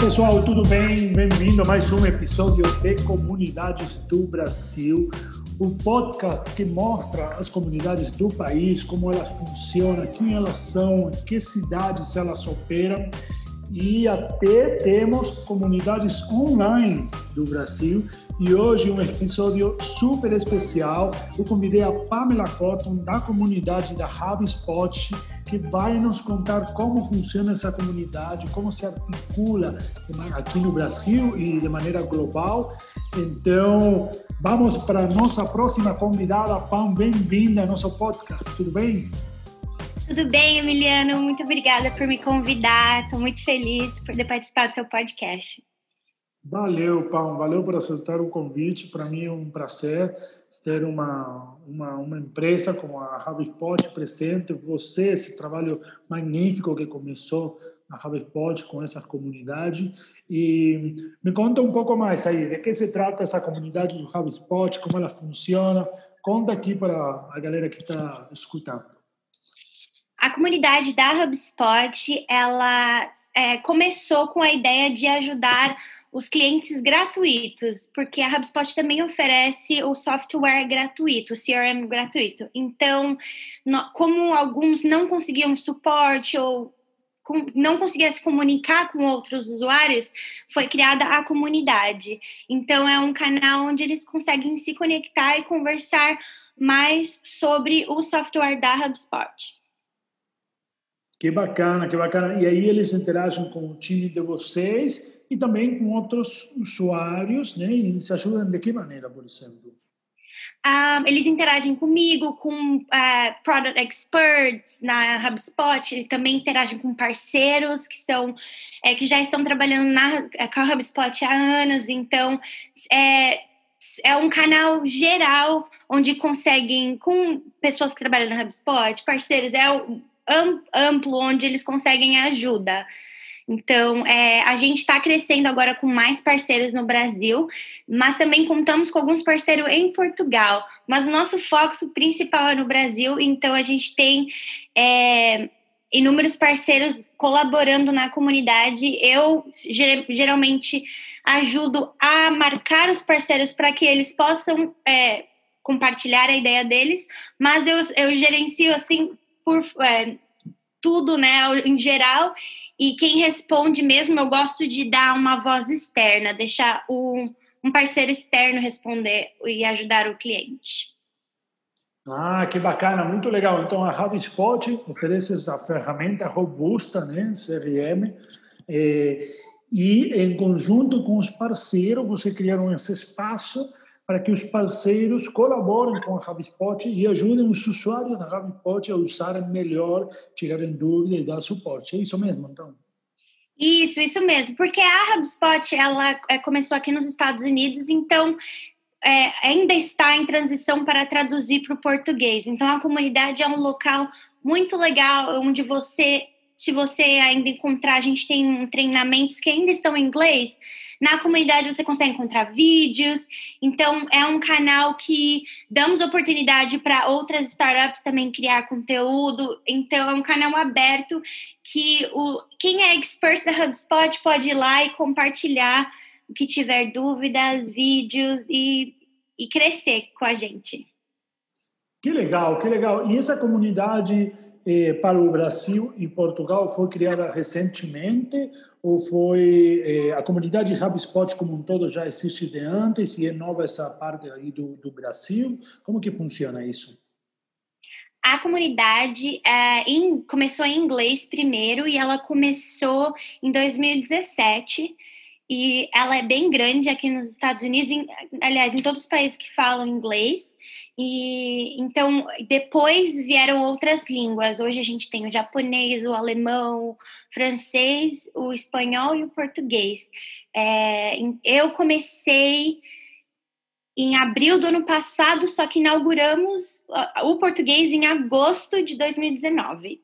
pessoal, tudo bem? Bem-vindo a mais um episódio de Comunidades do Brasil, o podcast que mostra as comunidades do país, como elas funcionam, quem elas são, em que cidades elas operam e até temos comunidades online do Brasil. E hoje um episódio super especial. Eu convidei a Pamela Cotton da comunidade da HubSpot que vai nos contar como funciona essa comunidade, como se articula aqui no Brasil e de maneira global. Então, vamos para a nossa próxima convidada. Pam, bem-vinda ao nosso podcast. Tudo bem? Tudo bem, Emiliano? Muito obrigada por me convidar. Estou muito feliz por ter participado do seu podcast. Valeu, Pão. Valeu por aceitar o convite. Para mim é um prazer ter uma, uma, uma empresa como a HubSpot presente. Você, esse trabalho magnífico que começou na HubSpot com essa comunidade. E me conta um pouco mais aí, de que se trata essa comunidade do HubSpot, como ela funciona. Conta aqui para a galera que está escutando. A comunidade da HubSpot, ela é, começou com a ideia de ajudar os clientes gratuitos, porque a HubSpot também oferece o software gratuito, o CRM gratuito. Então, como alguns não conseguiam suporte ou não conseguiam se comunicar com outros usuários, foi criada a comunidade. Então, é um canal onde eles conseguem se conectar e conversar mais sobre o software da HubSpot. Que bacana, que bacana. E aí eles interagem com o time de vocês e também com outros usuários, né? E se ajudam de que maneira, por exemplo? Um, eles interagem comigo, com uh, product experts na HubSpot, também interagem com parceiros que são é, que já estão trabalhando na, com a HubSpot há anos, então é, é um canal geral onde conseguem, com pessoas que trabalham na HubSpot, parceiros, é amplo onde eles conseguem ajuda. Então, é, a gente está crescendo agora com mais parceiros no Brasil, mas também contamos com alguns parceiros em Portugal. Mas o nosso foco principal é no Brasil, então a gente tem é, inúmeros parceiros colaborando na comunidade. Eu geralmente ajudo a marcar os parceiros para que eles possam é, compartilhar a ideia deles, mas eu, eu gerencio assim por é, tudo, né, em geral. E quem responde mesmo, eu gosto de dar uma voz externa, deixar um, um parceiro externo responder e ajudar o cliente. Ah, que bacana, muito legal. Então, a HubSpot oferece essa ferramenta robusta, né, CRM, eh, e em conjunto com os parceiros, você criaram esse espaço para que os parceiros colaborem com a HubSpot e ajudem os usuários da HubSpot a usarem melhor, tirarem dúvidas e dar suporte. É isso mesmo, então? Isso, isso mesmo. Porque a HubSpot, ela é, começou aqui nos Estados Unidos, então é, ainda está em transição para traduzir para o português. Então, a comunidade é um local muito legal, onde você, se você ainda encontrar, a gente tem treinamentos que ainda estão em inglês, na comunidade você consegue encontrar vídeos. Então, é um canal que damos oportunidade para outras startups também criar conteúdo. Então, é um canal aberto que o, quem é expert da HubSpot pode ir lá e compartilhar o que tiver dúvidas, vídeos e, e crescer com a gente. Que legal, que legal. E essa comunidade eh, para o Brasil e Portugal foi criada recentemente ou foi eh, a comunidade HubSpot como um todo já existe de antes e é nova essa parte aí do, do Brasil? Como que funciona isso? A comunidade é, em, começou em inglês primeiro e ela começou em 2017 e ela é bem grande aqui nos Estados Unidos, em, aliás, em todos os países que falam inglês. E então depois vieram outras línguas. Hoje a gente tem o japonês, o alemão, o francês, o espanhol e o português. É, eu comecei em abril do ano passado, só que inauguramos o português em agosto de 2019.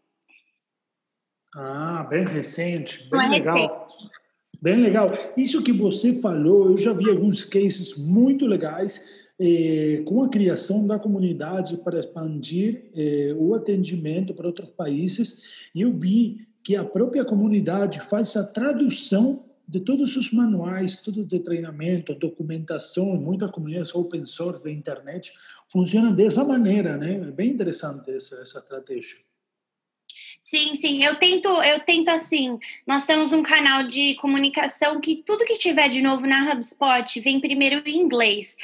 Ah, bem recente, bem legal. Recente. Bem legal. Isso que você falou, eu já vi alguns cases muito legais eh, com a criação da comunidade para expandir eh, o atendimento para outros países. Eu vi que a própria comunidade faz a tradução de todos os manuais, tudo de treinamento, documentação, muitas comunidades open source da internet funcionam dessa maneira, né? É bem interessante essa, essa estratégia. Sim, sim. Eu tento, eu tento assim. Nós temos um canal de comunicação que tudo que tiver de novo na HubSpot vem primeiro em inglês.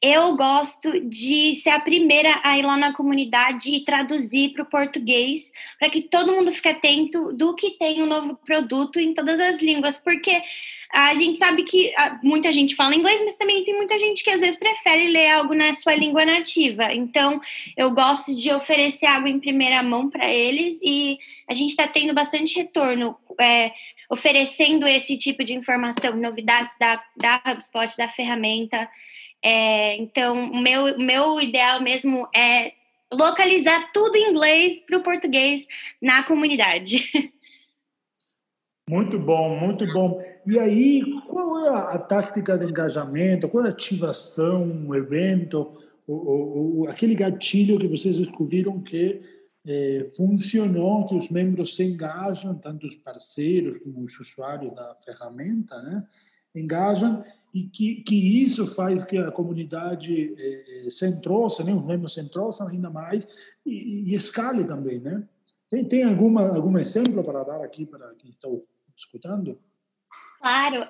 Eu gosto de ser a primeira a ir lá na comunidade e traduzir para o português, para que todo mundo fique atento do que tem um novo produto em todas as línguas, porque a gente sabe que muita gente fala inglês, mas também tem muita gente que às vezes prefere ler algo na sua língua nativa. Então, eu gosto de oferecer algo em primeira mão para eles e a gente está tendo bastante retorno é, oferecendo esse tipo de informação, novidades da, da HubSpot, da ferramenta. É, então, o meu, meu ideal mesmo é localizar tudo em inglês para o português na comunidade. Muito bom, muito bom. E aí, qual é a, tática de engajamento? Qual é a ativação, o evento, aquele gatilho que vocês descobriram que é, funcionou, que os membros se engajam, tanto os parceiros como os usuários da ferramenta, né? engajam e que, que isso faz que a comunidade é, se entrosa, né? os membros se entrosam ainda mais e, e escale também, né? Tem, tem alguma, algum exemplo para dar aqui para quem está escutando? Claro.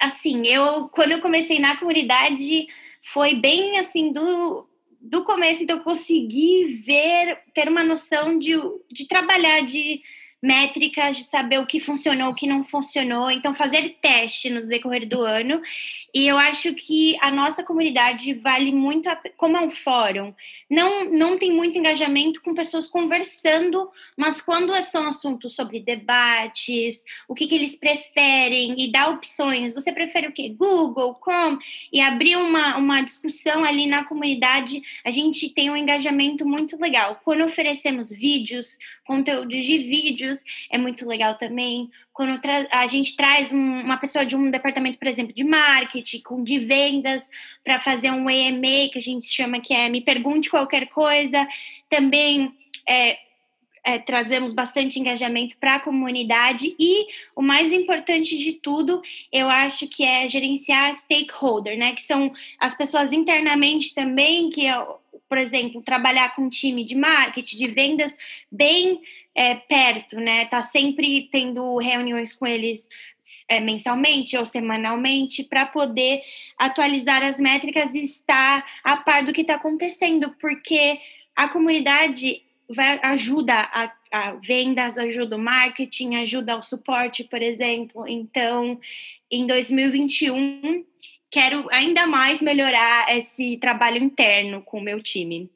Assim, eu quando eu comecei na comunidade foi bem assim do do começo, então consegui ver, ter uma noção de, de trabalhar, de métricas, de saber o que funcionou, o que não funcionou. Então, fazer teste no decorrer do ano. E eu acho que a nossa comunidade vale muito, a, como é um fórum, não, não tem muito engajamento com pessoas conversando, mas quando são assuntos sobre debates, o que, que eles preferem e dar opções, você prefere o quê? Google, Chrome, e abrir uma, uma discussão ali na comunidade, a gente tem um engajamento muito legal. Quando oferecemos vídeos, conteúdos de vídeos, é muito legal também. Quando a gente traz um, uma pessoa de um departamento, por exemplo, de marketing, com de vendas, para fazer um EMA, que a gente chama que é Me Pergunte Qualquer Coisa, também é, é, trazemos bastante engajamento para a comunidade e o mais importante de tudo, eu acho que é gerenciar stakeholder, né? Que são as pessoas internamente também que por exemplo, trabalhar com um time de marketing, de vendas bem é, perto, né? Tá sempre tendo reuniões com eles é, mensalmente ou semanalmente para poder atualizar as métricas e estar a par do que está acontecendo, porque a comunidade vai, ajuda a, a vendas, ajuda o marketing, ajuda o suporte, por exemplo. Então, em 2021 quero ainda mais melhorar esse trabalho interno com o meu time.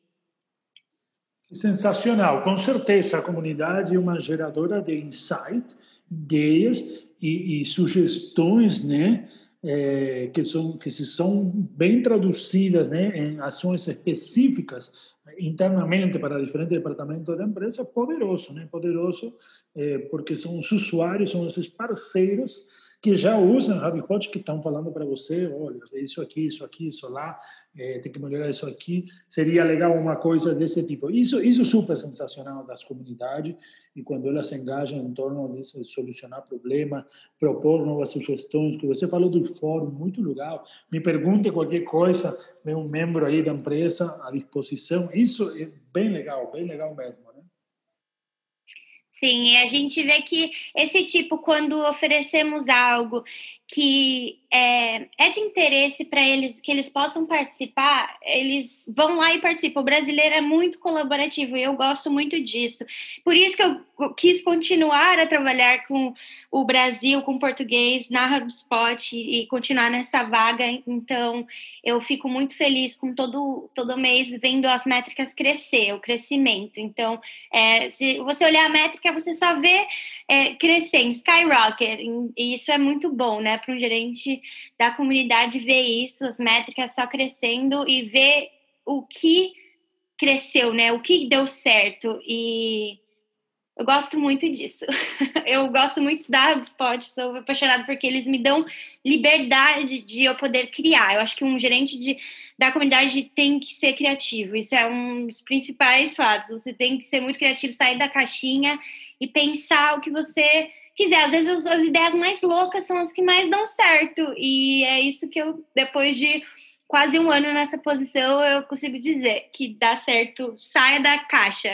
Sensacional. Com certeza, a comunidade é uma geradora de insight, ideias e, e sugestões, né? É, que são que se são bem traduzidas, né, em ações específicas internamente para diferentes departamentos da empresa, poderoso, né? Poderoso, é, porque são os usuários, são esses parceiros que já usam HubSpot, que estão falando para você, olha, isso aqui, isso aqui, isso lá, é, tem que melhorar isso aqui, seria legal uma coisa desse tipo. Isso, isso é super sensacional das comunidades, e quando elas se engajam em torno de solucionar problemas, propor novas sugestões, que você falou do fórum, muito legal, me pergunte qualquer coisa, vem um membro aí da empresa à disposição, isso é bem legal, bem legal mesmo. Sim, e a gente vê que esse tipo, quando oferecemos algo que é, é de interesse para eles, que eles possam participar, eles vão lá e participam. O brasileiro é muito colaborativo e eu gosto muito disso. Por isso que eu quis continuar a trabalhar com o Brasil, com o português na HubSpot e, continuar nessa vaga. Então, eu fico muito feliz com todo, todo mês vendo as métricas crescer, o crescimento. Então, é, se você olhar a métrica, você só vê é, crescendo, skyrocket, e isso é muito bom, né? Para um gerente da comunidade ver isso, as métricas só crescendo e ver o que cresceu, né? O que deu certo. E eu gosto muito disso. eu gosto muito da HubSpot, sou apaixonada porque eles me dão liberdade de eu poder criar. Eu acho que um gerente de, da comunidade tem que ser criativo. Isso é um dos principais fatos. Você tem que ser muito criativo, sair da caixinha e pensar o que você quiser, às vezes as ideias mais loucas são as que mais dão certo. E é isso que eu, depois de quase um ano nessa posição, eu consigo dizer que dá certo, saia da caixa.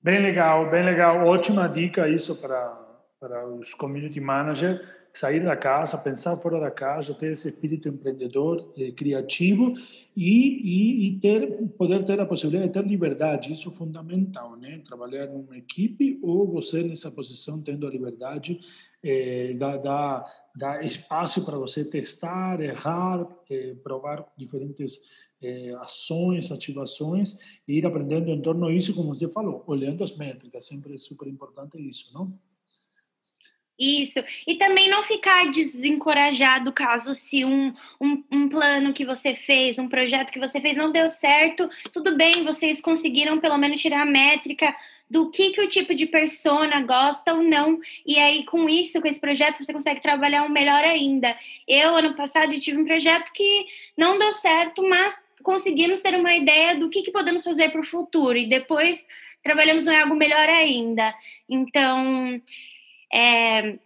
Bem legal, bem legal. Ótima dica isso para, para os community managers sair da casa, pensar fora da casa, ter esse espírito empreendedor, eh, criativo e, e, e, ter, poder ter a possibilidade de ter liberdade. Isso é fundamental, né? Trabalhar numa equipe ou você nessa posição tendo a liberdade eh, dá, dá, dá espaço para você testar, errar, eh, provar diferentes eh, ações, ativações e ir aprendendo em torno disso, como você falou, olhando as métricas. Sempre é super importante isso, não? Isso. E também não ficar desencorajado caso se um, um, um, plano que você fez, um projeto que você fez não deu certo. Tudo bem, vocês conseguiram pelo menos tirar a métrica do que, que o tipo de persona gosta ou não. E aí, com isso, com esse projeto, você consegue trabalhar um melhor ainda. Eu, ano passado, tive um projeto que não deu certo, mas conseguimos ter uma ideia do que, que podemos fazer para o futuro. E depois trabalhamos em algo melhor ainda. Então é, é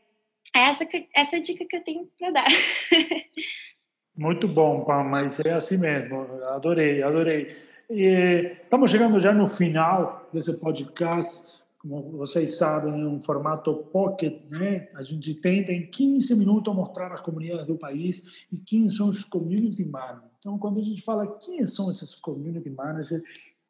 essa, essa dica que eu tenho para dar. Muito bom, Pam, mas é assim mesmo. Adorei, adorei. E, estamos chegando já no final desse podcast. Como vocês sabem, é um formato pocket, né? A gente tenta em 15 minutos mostrar as comunidades do país e quem são os community managers. Então, quando a gente fala quem são esses community managers,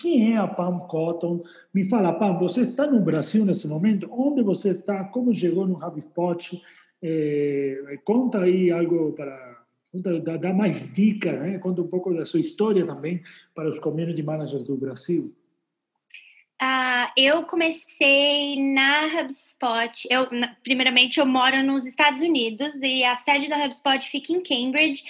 quem é a Pam Cotton? Me fala, Pam, você está no Brasil nesse momento? Onde você está? Como chegou no HubSpot? É, conta aí algo para dá, dá mais dicas, né? conta um pouco da sua história também para os community managers do Brasil. Uh, eu comecei na HubSpot. Eu, primeiramente, eu moro nos Estados Unidos e a sede da HubSpot fica em Cambridge.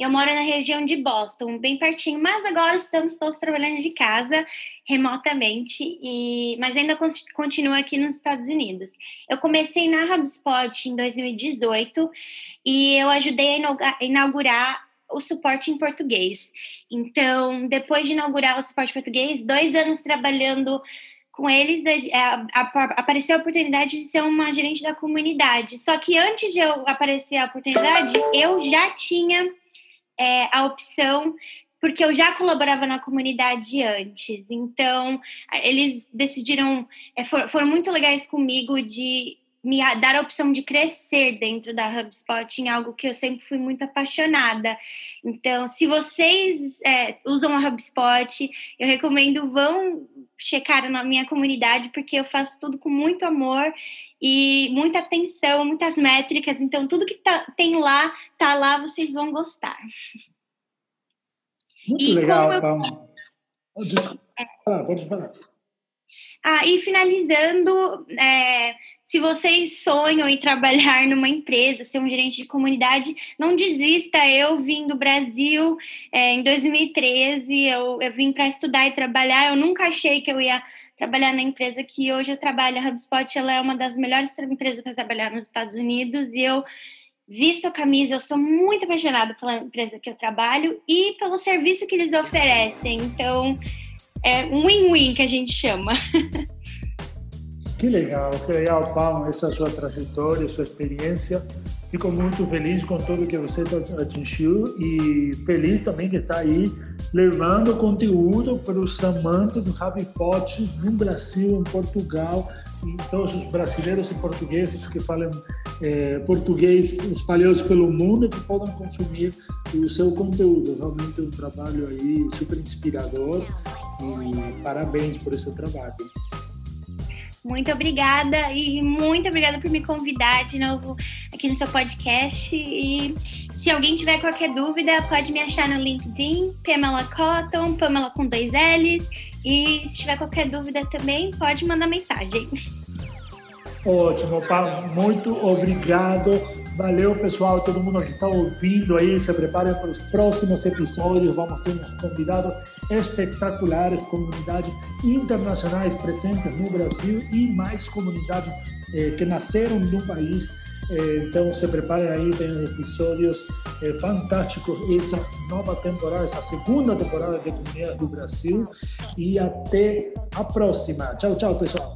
Eu moro na região de Boston, bem pertinho, mas agora estamos todos trabalhando de casa remotamente, e, mas ainda continuo aqui nos Estados Unidos. Eu comecei na HubSpot em 2018 e eu ajudei a inaugurar o suporte em português. Então, depois de inaugurar o suporte português, dois anos trabalhando com eles, apareceu a oportunidade de ser uma gerente da comunidade. Só que antes de eu aparecer a oportunidade, eu já tinha é, a opção porque eu já colaborava na comunidade antes. Então, eles decidiram, é, foram muito legais comigo de me dar a opção de crescer dentro da HubSpot em algo que eu sempre fui muito apaixonada. Então, se vocês é, usam a HubSpot, eu recomendo vão checar na minha comunidade, porque eu faço tudo com muito amor e muita atenção, muitas métricas. Então, tudo que tá, tem lá, tá lá, vocês vão gostar. Muito e legal. Eu... Desculpa, ah, pode falar. Ah, e finalizando, é, se vocês sonham em trabalhar numa empresa, ser um gerente de comunidade, não desista. Eu vim do Brasil é, em 2013, eu, eu vim para estudar e trabalhar. Eu nunca achei que eu ia trabalhar na empresa que hoje eu trabalho. A HubSpot ela é uma das melhores empresas para trabalhar nos Estados Unidos e eu visto a camisa, eu sou muito apaixonada pela empresa que eu trabalho e pelo serviço que eles oferecem. Então, é um win-win que a gente chama. Que legal, que legal, Paulo, essa sua trajetória, sua experiência. Fico muito feliz com tudo que você atingiu e feliz também que está aí levando conteúdo para os amantes do HubSpot no Brasil, em Portugal, e todos os brasileiros e portugueses que falam é, português espalhados pelo mundo que podem consumir o seu conteúdo. Realmente é um trabalho aí super inspirador e parabéns por esse trabalho. Muito obrigada e muito obrigada por me convidar de novo aqui no seu podcast. E se alguém tiver qualquer dúvida, pode me achar no LinkedIn, Pamela Cotton, Pamela com dois L's. E se tiver qualquer dúvida também, pode mandar mensagem. Ótimo, Paulo. Muito obrigado. Valeu, pessoal, todo mundo que está ouvindo aí. Se preparem para os próximos episódios. Vamos ter uns convidados espetaculares, comunidades internacionais presentes no Brasil e mais comunidades eh, que nasceram no país. Eh, então, se preparem aí, tem episódios eh, fantásticos. Essa nova temporada, essa segunda temporada de Comunidade do Brasil. E até a próxima. Tchau, tchau, pessoal.